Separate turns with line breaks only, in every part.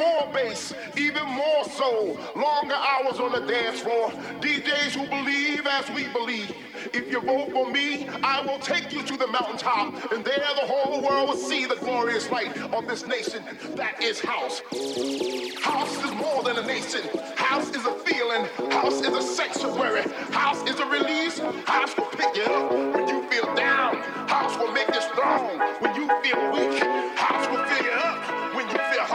more bass, even more so. Longer hours on the dance floor. DJs who believe as we believe. If you vote for me, I will take you to the mountaintop, and there the whole world will see the glorious light of this nation. That is house. House is more than a nation. House is a feeling. House is a sanctuary. House is a release. House will pick you up when you feel down. House will make you strong when you feel weak.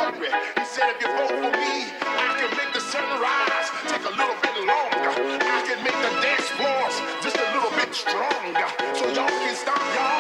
Hungry. He said, if you vote for me, I can make the sunrise take a little bit longer. I can make the dance floors just a little bit stronger. So y'all can stop y'all's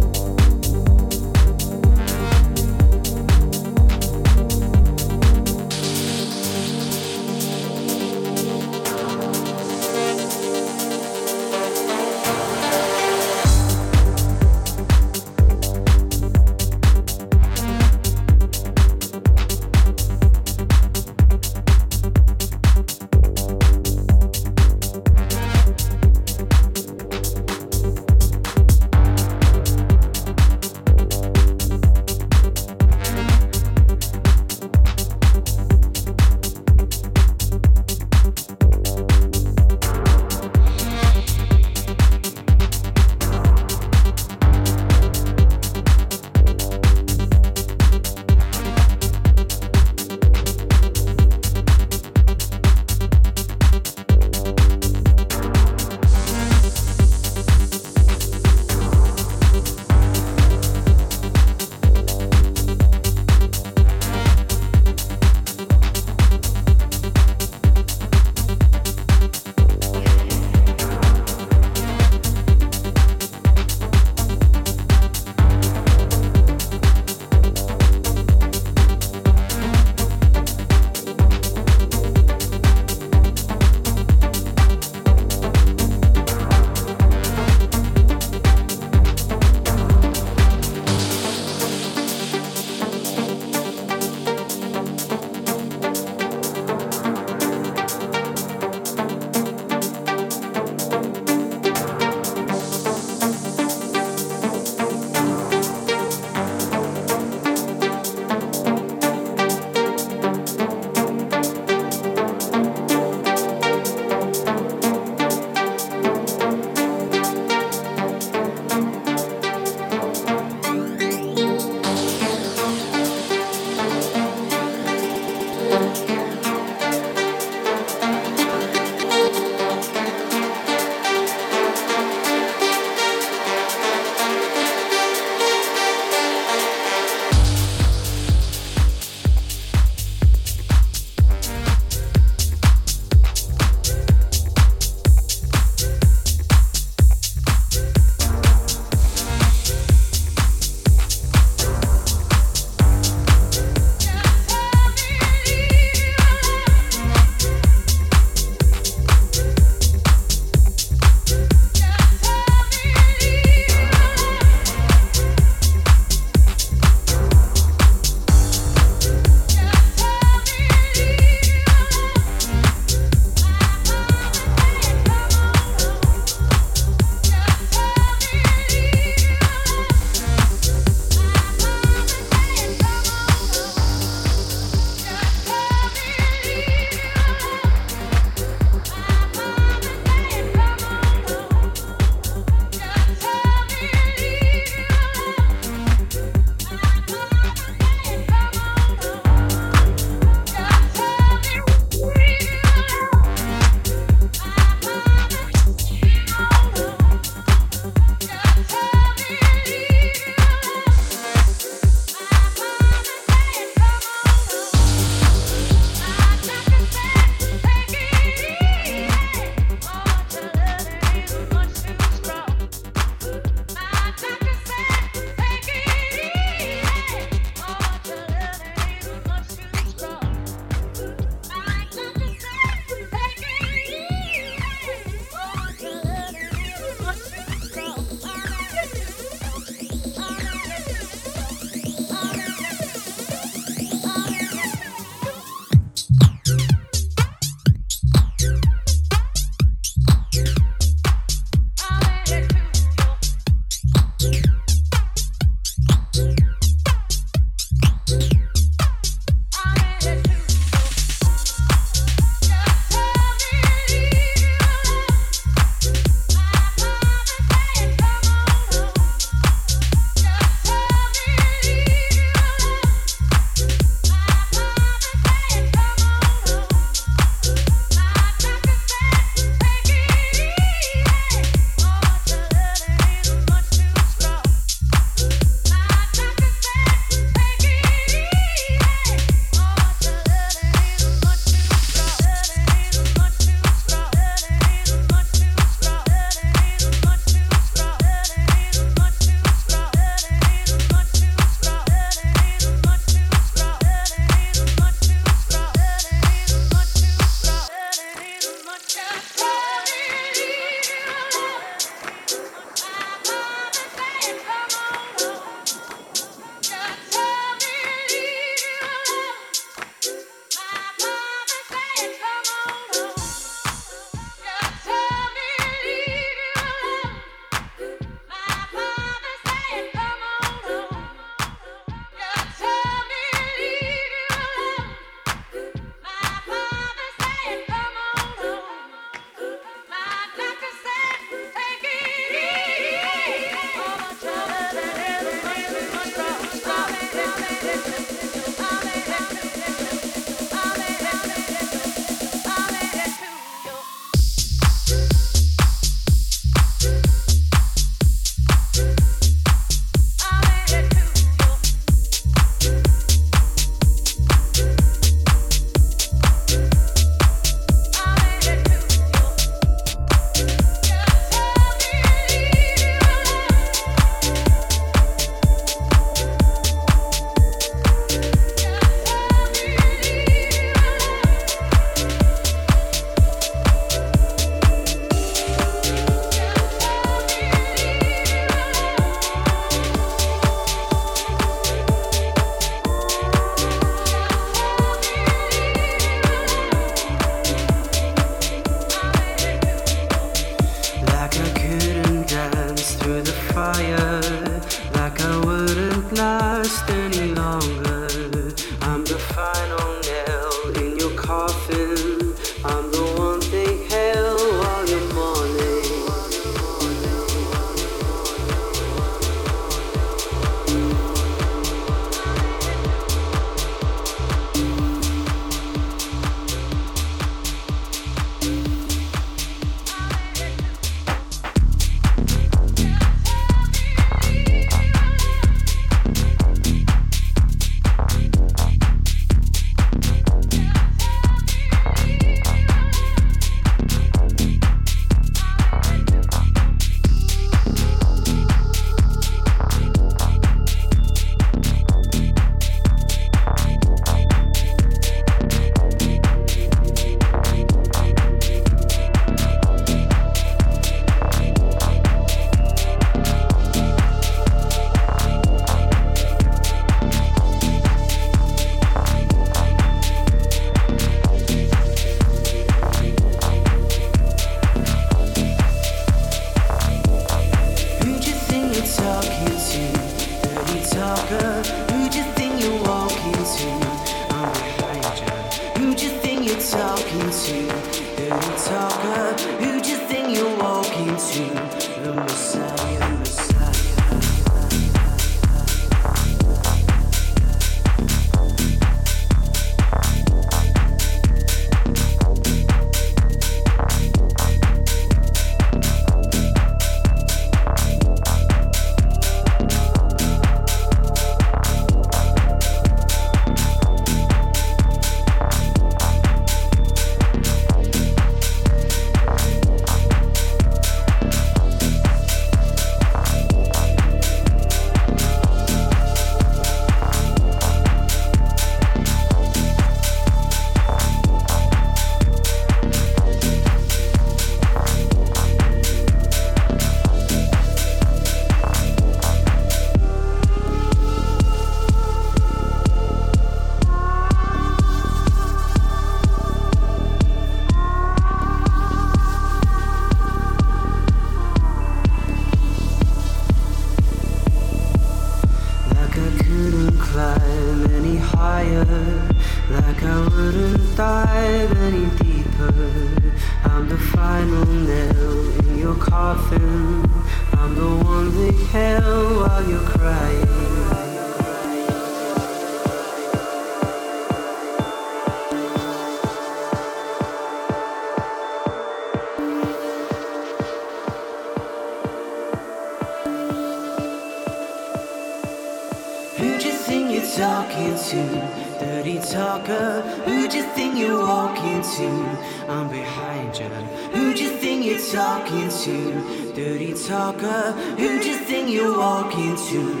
Who do you think you're walking to?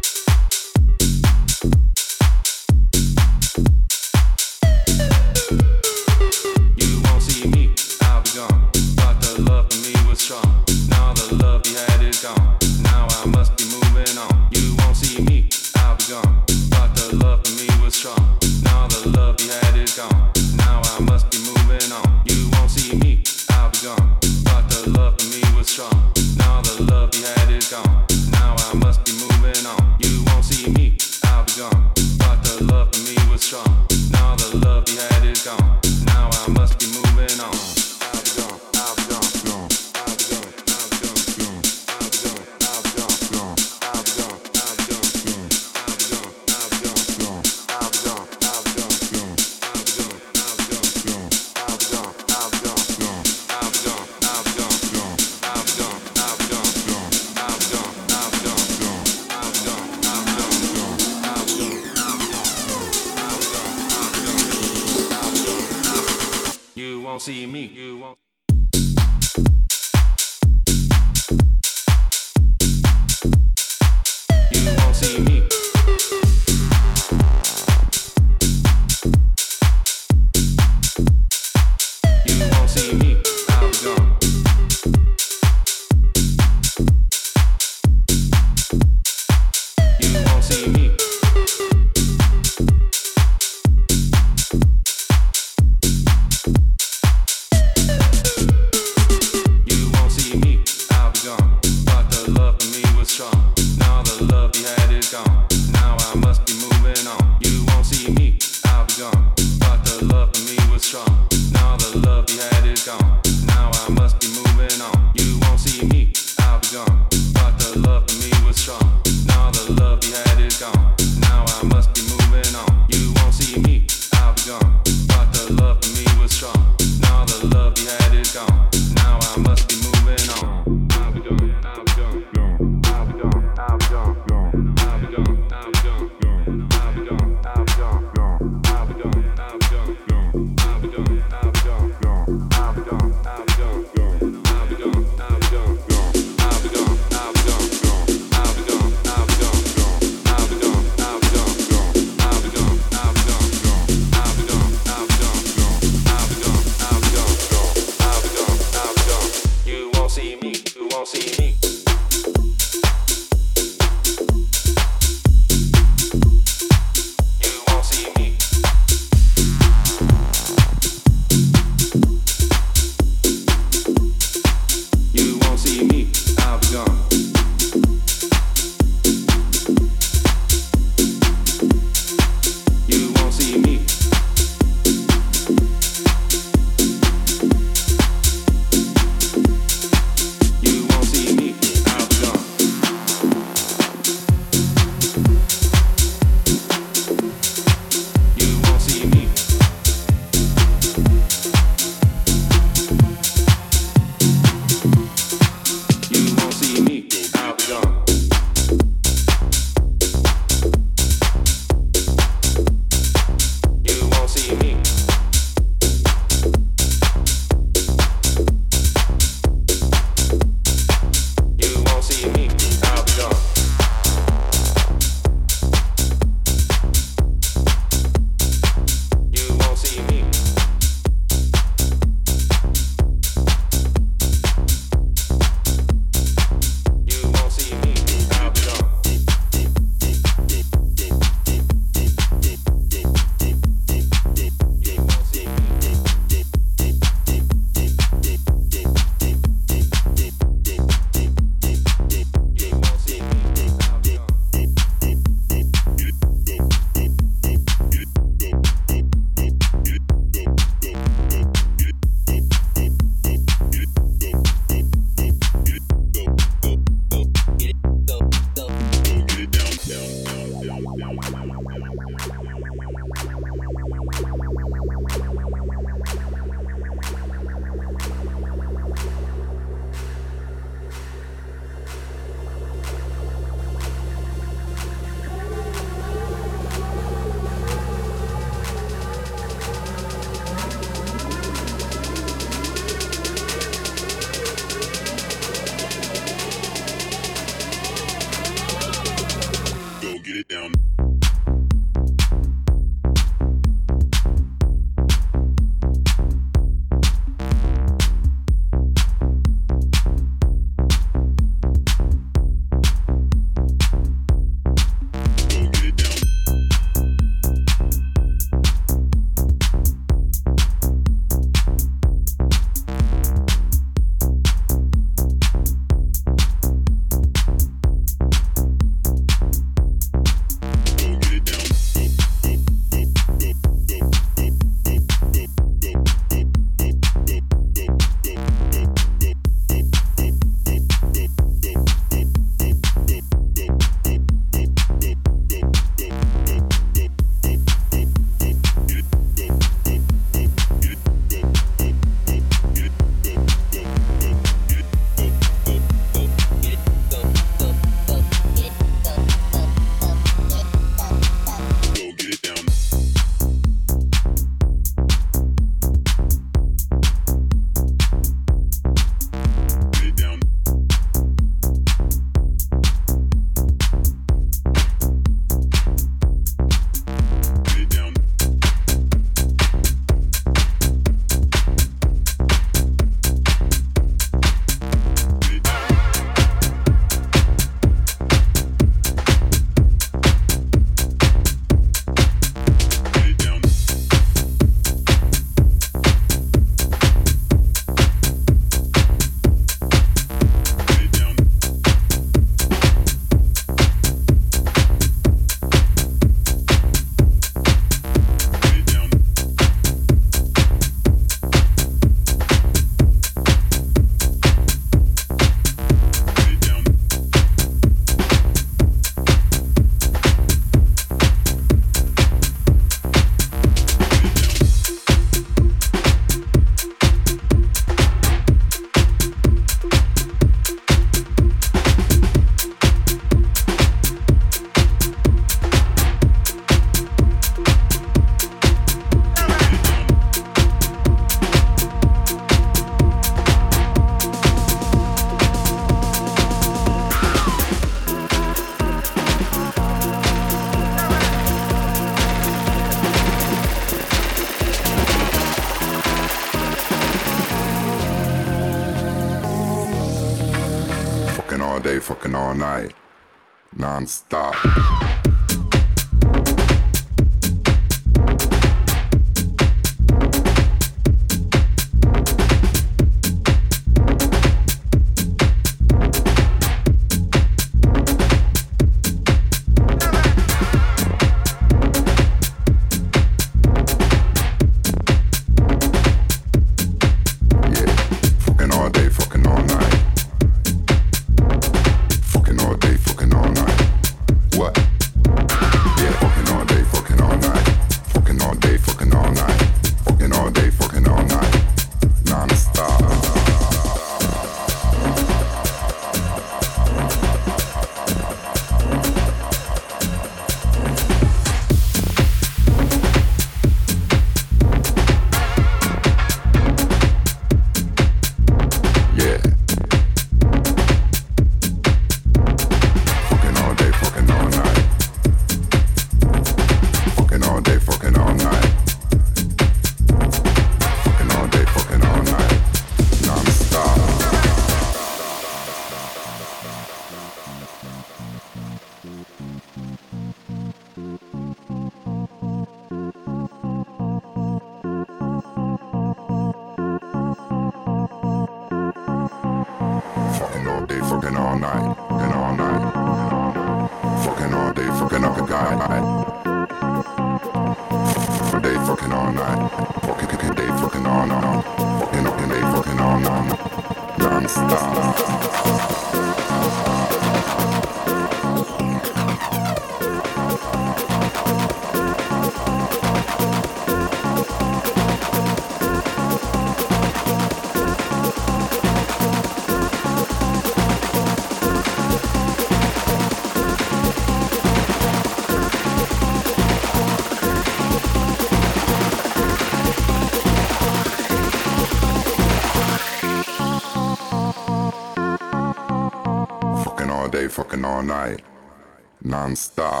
Non-stop.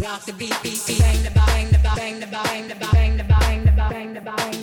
rock the beat, beat, beat, bang the bang the bang the bang the bang the bang the bang the bang the bang